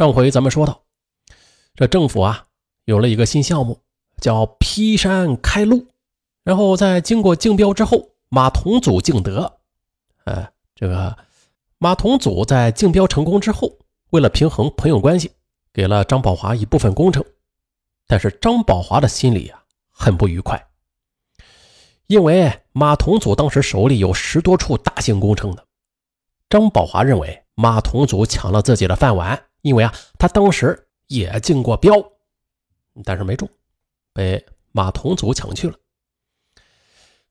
上回咱们说到，这政府啊有了一个新项目，叫劈山开路。然后在经过竞标之后，马同祖竞得。呃，这个马同祖在竞标成功之后，为了平衡朋友关系，给了张宝华一部分工程。但是张宝华的心里啊很不愉快，因为马同祖当时手里有十多处大型工程呢。张宝华认为马同祖抢了自己的饭碗，因为啊他当时也竞过标，但是没中，被马同祖抢去了。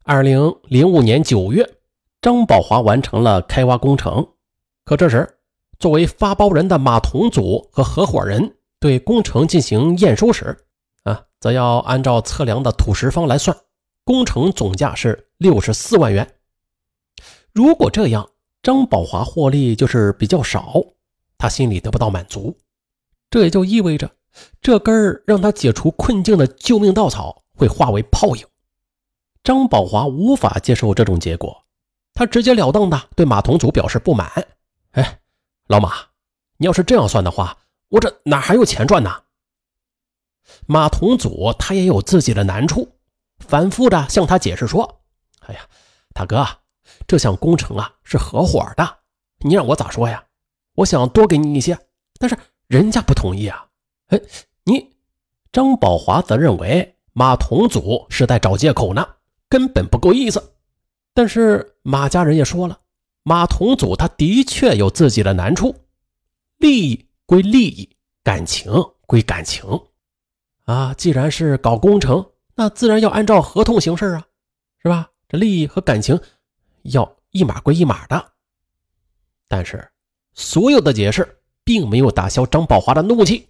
二零零五年九月，张宝华完成了开挖工程，可这时作为发包人的马同祖和合伙人对工程进行验收时，啊，则要按照测量的土石方来算，工程总价是六十四万元。如果这样，张宝华获利就是比较少，他心里得不到满足，这也就意味着这根让他解除困境的救命稻草会化为泡影。张宝华无法接受这种结果，他直截了当的对马同祖表示不满：“哎，老马，你要是这样算的话，我这哪还有钱赚呢？”马同祖他也有自己的难处，反复的向他解释说：“哎呀，大哥。”这项工程啊是合伙的，你让我咋说呀？我想多给你一些，但是人家不同意啊。哎，你张宝华则认为马同祖是在找借口呢，根本不够意思。但是马家人也说了，马同祖他的确有自己的难处，利益归利益，感情归感情啊。既然是搞工程，那自然要按照合同行事啊，是吧？这利益和感情。要一码归一码的，但是所有的解释并没有打消张宝华的怒气，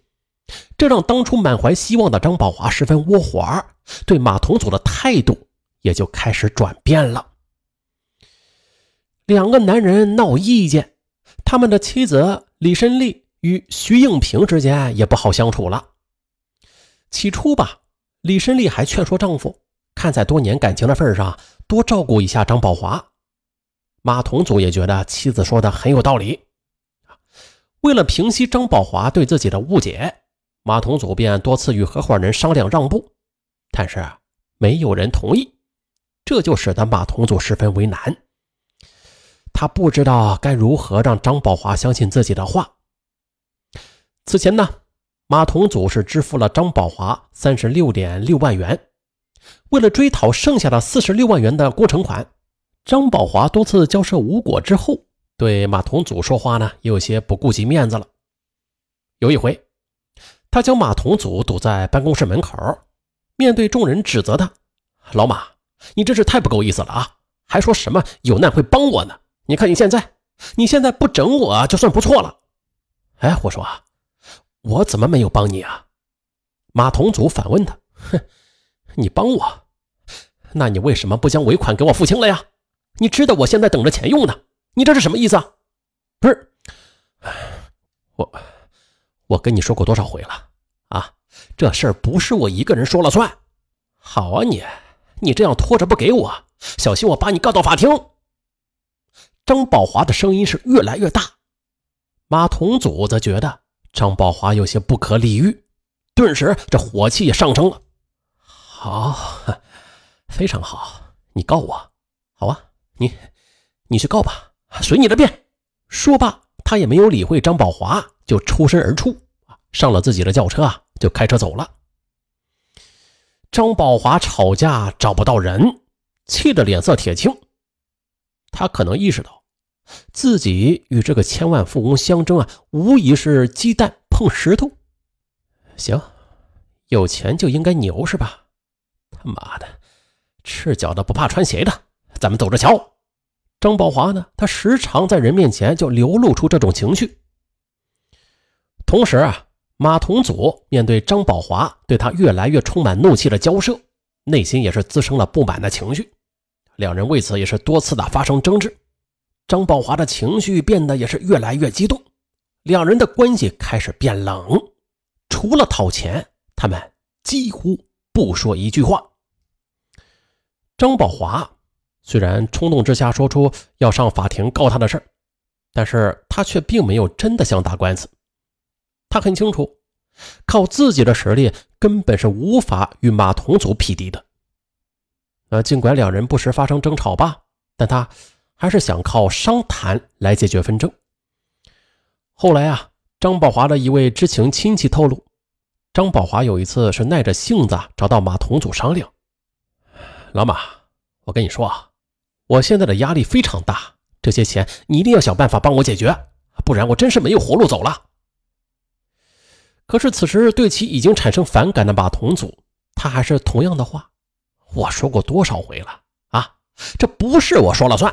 这让当初满怀希望的张宝华十分窝火，对马同祖的态度也就开始转变了。两个男人闹意见，他们的妻子李申丽与徐应平之间也不好相处了。起初吧，李申丽还劝说丈夫，看在多年感情的份上，多照顾一下张宝华。马同祖也觉得妻子说的很有道理，为了平息张宝华对自己的误解，马同祖便多次与合伙人商量让步，但是没有人同意，这就使得马同祖十分为难。他不知道该如何让张宝华相信自己的话。此前呢，马同祖是支付了张宝华三十六点六万元，为了追讨剩下的四十六万元的工程款。张宝华多次交涉无果之后，对马同祖说话呢，也有些不顾及面子了。有一回，他将马同祖堵在办公室门口，面对众人指责他：“老马，你真是太不够意思了啊！还说什么有难会帮我呢？你看你现在，你现在不整我就算不错了。”哎，我说啊，我怎么没有帮你啊？马同祖反问他：“哼，你帮我，那你为什么不将尾款给我付清了呀？”你知道我现在等着钱用呢，你这是什么意思啊？不是，我我跟你说过多少回了啊？这事儿不是我一个人说了算。好啊，你你这样拖着不给我，小心我把你告到法庭。张宝华的声音是越来越大，马同祖则觉得张宝华有些不可理喻，顿时这火气也上升了。好，非常好，你告我，好啊。你，你去告吧，随你的便。说罢，他也没有理会张宝华，就抽身而出，啊，上了自己的轿车啊，就开车走了。张宝华吵架找不到人，气得脸色铁青。他可能意识到，自己与这个千万富翁相争啊，无疑是鸡蛋碰石头。行，有钱就应该牛是吧？他妈的，赤脚的不怕穿鞋的。咱们走着瞧。张宝华呢？他时常在人面前就流露出这种情绪。同时啊，马同祖面对张宝华对他越来越充满怒气的交涉，内心也是滋生了不满的情绪。两人为此也是多次的发生争执。张宝华的情绪变得也是越来越激动，两人的关系开始变冷。除了讨钱，他们几乎不说一句话。张宝华。虽然冲动之下说出要上法庭告他的事儿，但是他却并没有真的想打官司。他很清楚，靠自己的实力根本是无法与马同祖匹敌的。呃，尽管两人不时发生争吵吧，但他还是想靠商谈来解决纷争。后来啊，张宝华的一位知情亲戚透露，张宝华有一次是耐着性子找到马同祖商量：“老马，我跟你说啊，我现在的压力非常大，这些钱你一定要想办法帮我解决，不然我真是没有活路走了。”可是此时对其已经产生反感的马同祖，他还是同样的话。我说过多少回了啊！这不是我说了算。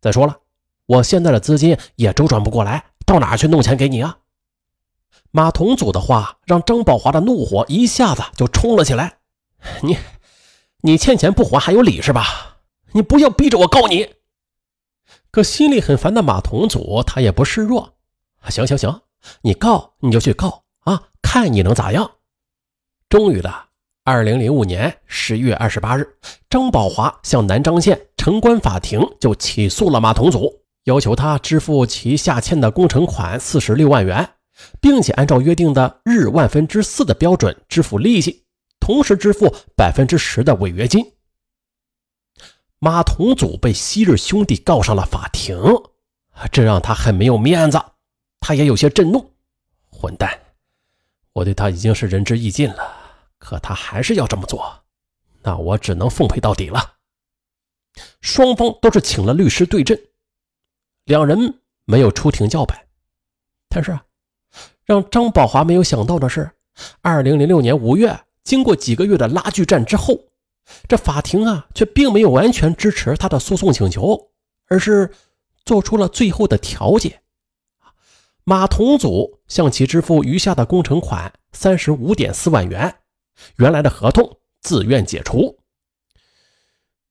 再说了，我现在的资金也周转不过来，到哪去弄钱给你啊？马同祖的话让张宝华的怒火一下子就冲了起来。你，你欠钱不还还有理是吧？你不要逼着我告你。可心里很烦的马同祖他也不示弱。行行行，你告你就去告啊，看你能咋样。终于的。二零零五年十月二十八日，张宝华向南漳县城关法庭就起诉了马同祖，要求他支付其下欠的工程款四十六万元，并且按照约定的日万分之四的标准支付利息，同时支付百分之十的违约金。马同祖被昔日兄弟告上了法庭，这让他很没有面子，他也有些震怒。混蛋，我对他已经是仁至义尽了。可他还是要这么做，那我只能奉陪到底了。双方都是请了律师对阵，两人没有出庭叫板。但是，让张宝华没有想到的是，二零零六年五月，经过几个月的拉锯战之后，这法庭啊却并没有完全支持他的诉讼请求，而是做出了最后的调解。马同祖向其支付余下的工程款三十五点四万元。原来的合同自愿解除。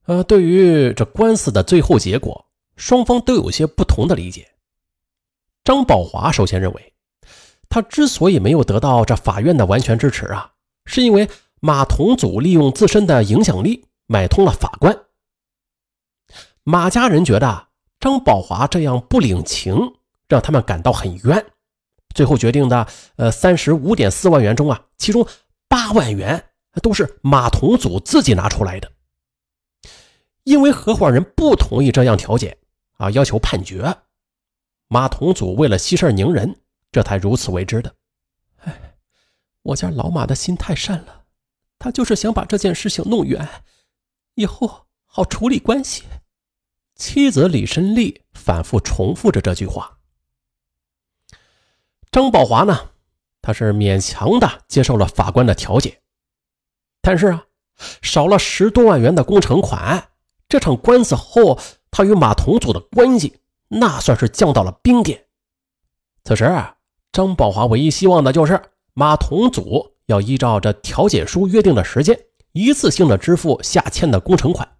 呃，对于这官司的最后结果，双方都有些不同的理解。张宝华首先认为，他之所以没有得到这法院的完全支持啊，是因为马同祖利用自身的影响力买通了法官。马家人觉得张宝华这样不领情，让他们感到很冤，最后决定的呃三十五点四万元中啊，其中。八万元都是马同祖自己拿出来的，因为合伙人不同意这样调解啊，要求判决。马同祖为了息事宁人，这才如此为之的。哎，我家老马的心太善了，他就是想把这件事情弄圆，以后好处理关系。妻子李申丽反复重复着这句话。张宝华呢？他是勉强的接受了法官的调解，但是啊，少了十多万元的工程款，这场官司后，他与马同祖的关系那算是降到了冰点。此时，张宝华唯一希望的就是马同祖要依照这调解书约定的时间，一次性的支付下欠的工程款。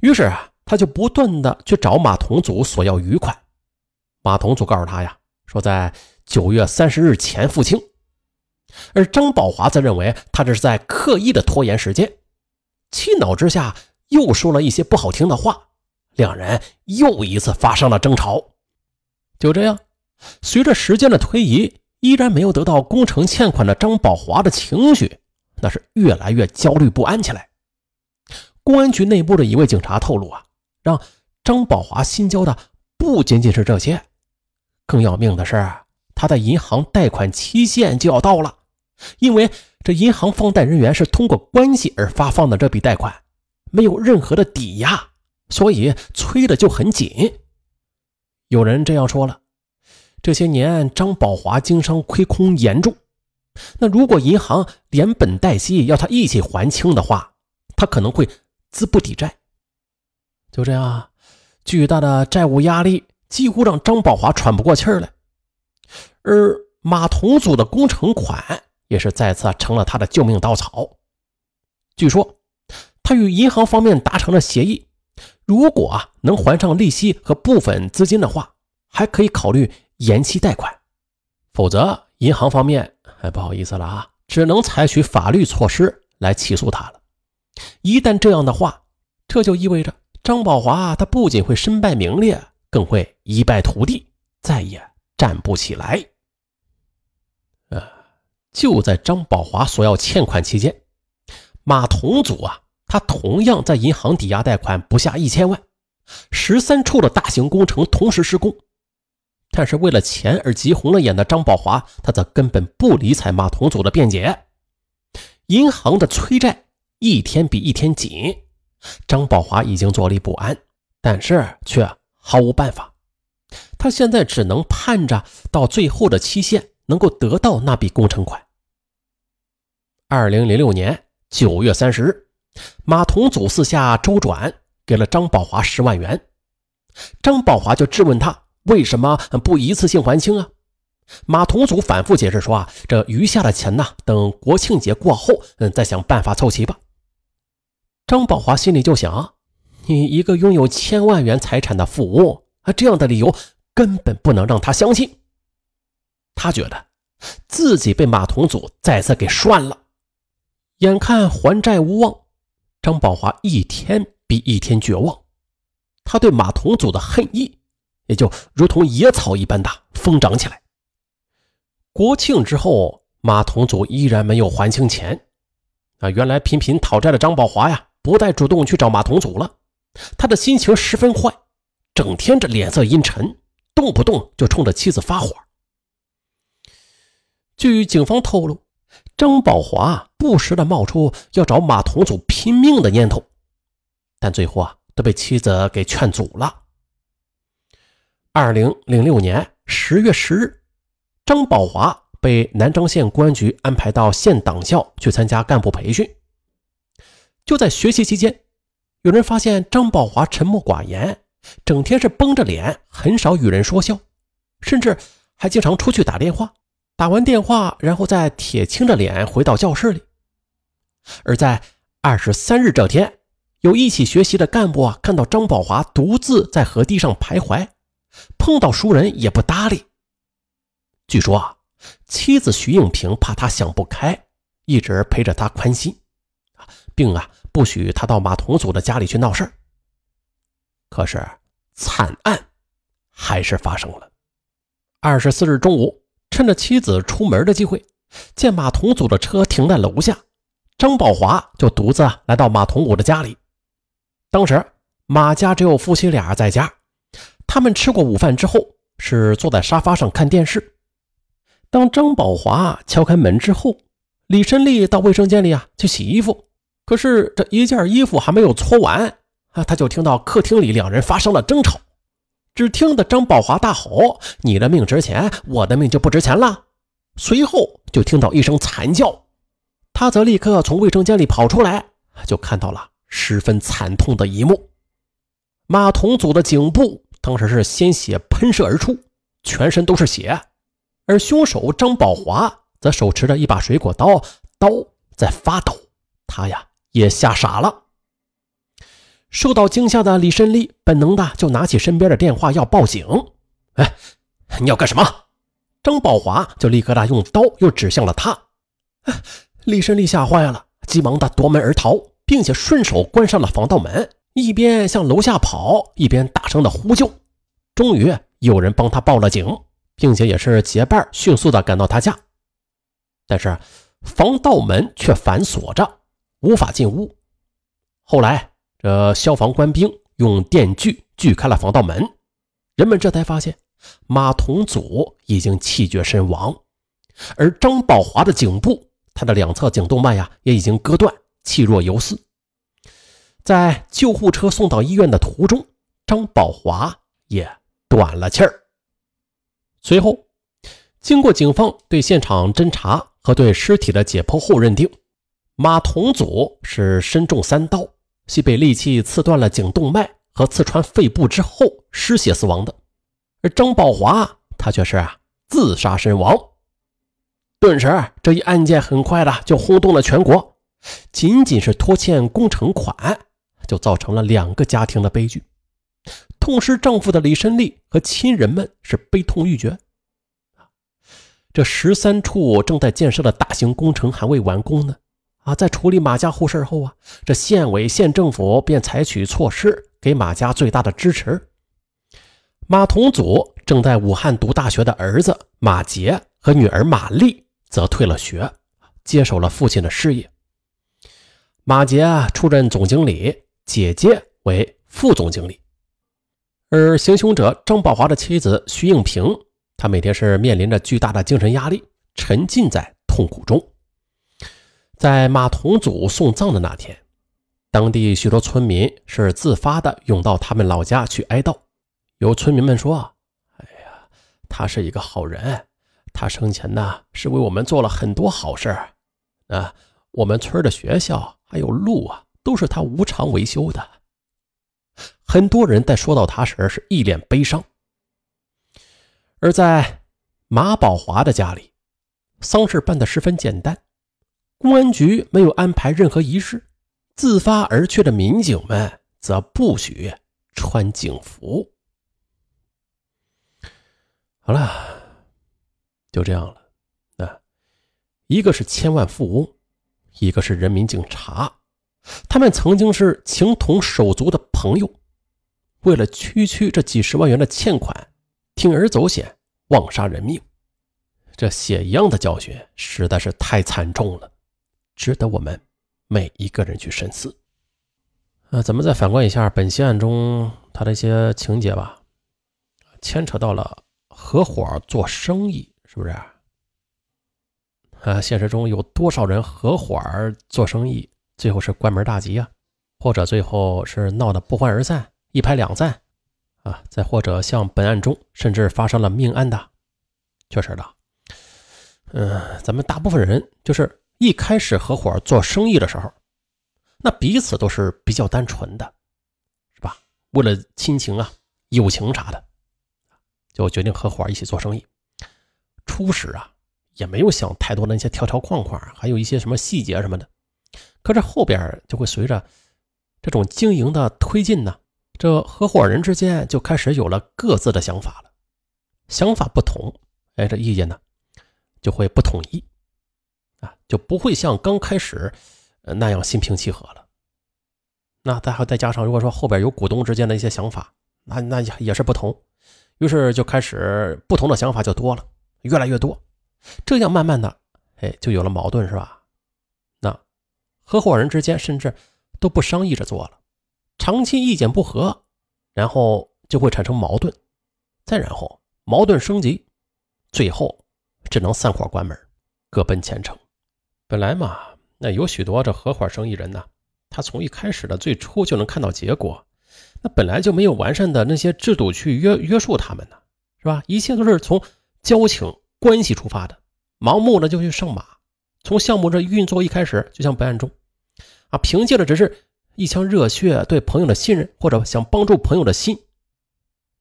于是啊，他就不断的去找马同祖索要余款。马同祖告诉他呀，说在。九月三十日前付清，而张宝华则认为他这是在刻意的拖延时间，气恼之下又说了一些不好听的话，两人又一次发生了争吵。就这样，随着时间的推移，依然没有得到工程欠款的张宝华的情绪那是越来越焦虑不安起来。公安局内部的一位警察透露啊，让张宝华心焦的不仅仅是这些，更要命的是。他的银行贷款期限就要到了，因为这银行放贷人员是通过关系而发放的这笔贷款，没有任何的抵押，所以催的就很紧。有人这样说了：这些年张宝华经商亏空严重，那如果银行连本带息要他一起还清的话，他可能会资不抵债。就这样，巨大的债务压力几乎让张宝华喘不过气来。而马同祖的工程款也是再次成了他的救命稻草。据说，他与银行方面达成了协议，如果啊能还上利息和部分资金的话，还可以考虑延期贷款；否则，银行方面哎不好意思了啊，只能采取法律措施来起诉他了。一旦这样的话，这就意味着张宝华他不仅会身败名裂，更会一败涂地，再也站不起来。呃就在张宝华索要欠款期间，马同祖啊，他同样在银行抵押贷款不下一千万，十三处的大型工程同时施工。但是为了钱而急红了眼的张宝华，他则根本不理睬马同祖的辩解。银行的催债一天比一天紧，张宝华已经坐立不安，但是却毫无办法。他现在只能盼着到最后的期限能够得到那笔工程款。二零零六年九月三十日，马同祖四下周转，给了张宝华十万元。张宝华就质问他为什么不一次性还清啊？马同祖反复解释说啊，这余下的钱呢，等国庆节过后，嗯，再想办法凑齐吧。张宝华心里就想，你一个拥有千万元财产的富翁啊，这样的理由根本不能让他相信。他觉得自己被马同祖再次给涮了。眼看还债无望，张宝华一天比一天绝望，他对马同祖的恨意也就如同野草一般的疯长起来。国庆之后，马同祖依然没有还清钱。啊，原来频频讨债的张宝华呀，不再主动去找马同祖了。他的心情十分坏，整天这脸色阴沉，动不动就冲着妻子发火。据警方透露，张宝华不时的冒出要找马同祖拼命的念头，但最后啊，都被妻子给劝阻了。二零零六年十月十日。张宝华被南漳县公安局安排到县党校去参加干部培训。就在学习期间，有人发现张宝华沉默寡言，整天是绷着脸，很少与人说笑，甚至还经常出去打电话。打完电话，然后再铁青着脸回到教室里。而在二十三日这天，有一起学习的干部啊，看到张宝华独自在河堤上徘徊，碰到熟人也不搭理。据说啊，妻子徐应平怕他想不开，一直陪着他宽心，啊，并啊不许他到马同祖的家里去闹事儿。可是惨案还是发生了。二十四日中午，趁着妻子出门的机会，见马同祖的车停在楼下，张宝华就独自来到马同武的家里。当时马家只有夫妻俩在家，他们吃过午饭之后，是坐在沙发上看电视。当张宝华敲开门之后，李申利到卫生间里啊去洗衣服，可是这一件衣服还没有搓完啊，他就听到客厅里两人发生了争吵。只听得张宝华大吼：“你的命值钱，我的命就不值钱了。”随后就听到一声惨叫，他则立刻从卫生间里跑出来，就看到了十分惨痛的一幕：马同祖的颈部当时是鲜血喷射而出，全身都是血。而凶手张宝华则手持着一把水果刀，刀在发抖。他呀也吓傻了。受到惊吓的李胜利本能的就拿起身边的电话要报警。哎，你要干什么？张宝华就立刻的用刀又指向了他。李胜利吓坏了，急忙的夺门而逃，并且顺手关上了防盗门，一边向楼下跑，一边大声的呼救。终于有人帮他报了警。并且也是结伴迅速的赶到他家，但是防盗门却反锁着，无法进屋。后来，这消防官兵用电锯锯开了防盗门，人们这才发现马同祖已经气绝身亡，而张宝华的颈部，他的两侧颈动脉呀也已经割断，气若游丝。在救护车送到医院的途中，张宝华也断了气儿。随后，经过警方对现场侦查和对尸体的解剖后认定，马同祖是身中三刀，系被利器刺断了颈动脉和刺穿肺部之后失血死亡的，而张宝华他却是啊自杀身亡。顿时，这一案件很快的就轰动了全国，仅仅是拖欠工程款，就造成了两个家庭的悲剧。痛失丈夫的李申利和亲人们是悲痛欲绝。这十三处正在建设的大型工程还未完工呢。啊，在处理马家户事后啊，这县委县政府便采取措施给马家最大的支持。马同祖正在武汉读大学的儿子马杰和女儿马丽则退了学，接手了父亲的事业。马杰出任总经理，姐姐为副总经理。而行凶者张宝华的妻子徐应平，她每天是面临着巨大的精神压力，沉浸在痛苦中。在马同祖送葬的那天，当地许多村民是自发的涌到他们老家去哀悼。有村民们说：“哎呀，他是一个好人，他生前呢是为我们做了很多好事啊，我们村的学校还有路啊，都是他无偿维修的。”很多人在说到他时是一脸悲伤。而在马宝华的家里，丧事办得十分简单。公安局没有安排任何仪式，自发而去的民警们则不许穿警服。好了，就这样了。啊，一个是千万富翁，一个是人民警察，他们曾经是情同手足的朋友，为了区区这几十万元的欠款，铤而走险，枉杀人命。这血一样的教训实在是太惨重了。值得我们每一个人去深思。啊，咱们再反观一下本期案中他的一些情节吧，牵扯到了合伙做生意，是不是？啊，现实中有多少人合伙做生意，最后是关门大吉啊？或者最后是闹得不欢而散、一拍两散啊？再或者像本案中，甚至发生了命案的，确实的。嗯，咱们大部分人就是。一开始合伙做生意的时候，那彼此都是比较单纯的，是吧？为了亲情啊、友情啥的，就决定合伙一起做生意。初始啊，也没有想太多的那些条条框框，还有一些什么细节什么的。可是后边就会随着这种经营的推进呢，这合伙人之间就开始有了各自的想法了。想法不同，哎，这意见呢就会不统一。啊，就不会像刚开始那样心平气和了。那再还再加上，如果说后边有股东之间的一些想法，那那也也是不同，于是就开始不同的想法就多了，越来越多。这样慢慢的，哎，就有了矛盾，是吧？合伙人之间甚至都不商议着做了，长期意见不合，然后就会产生矛盾，再然后矛盾升级，最后只能散伙关门，各奔前程。本来嘛，那有许多这合伙生意人呢，他从一开始的最初就能看到结果，那本来就没有完善的那些制度去约约束他们呢，是吧？一切都是从交情关系出发的，盲目的就去上马。从项目这运作一开始，就像本案中，啊，凭借着只是一腔热血对朋友的信任或者想帮助朋友的心，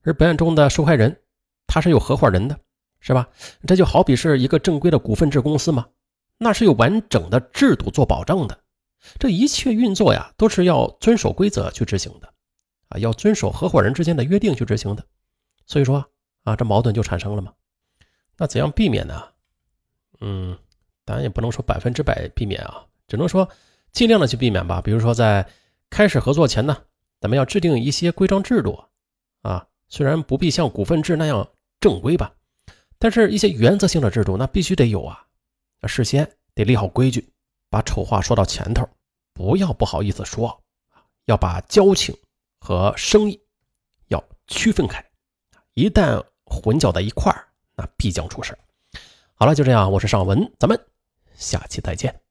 而本案中的受害人他是有合伙人的，是吧？这就好比是一个正规的股份制公司嘛。那是有完整的制度做保障的，这一切运作呀，都是要遵守规则去执行的，啊，要遵守合伙人之间的约定去执行的，所以说啊，这矛盾就产生了嘛。那怎样避免呢？嗯，当然也不能说百分之百避免啊，只能说尽量的去避免吧。比如说在开始合作前呢，咱们要制定一些规章制度，啊，虽然不必像股份制那样正规吧，但是一些原则性的制度那必须得有啊。事先得立好规矩，把丑话说到前头，不要不好意思说，要把交情和生意要区分开，一旦混搅在一块儿，那必将出事好了，就这样，我是尚文，咱们下期再见。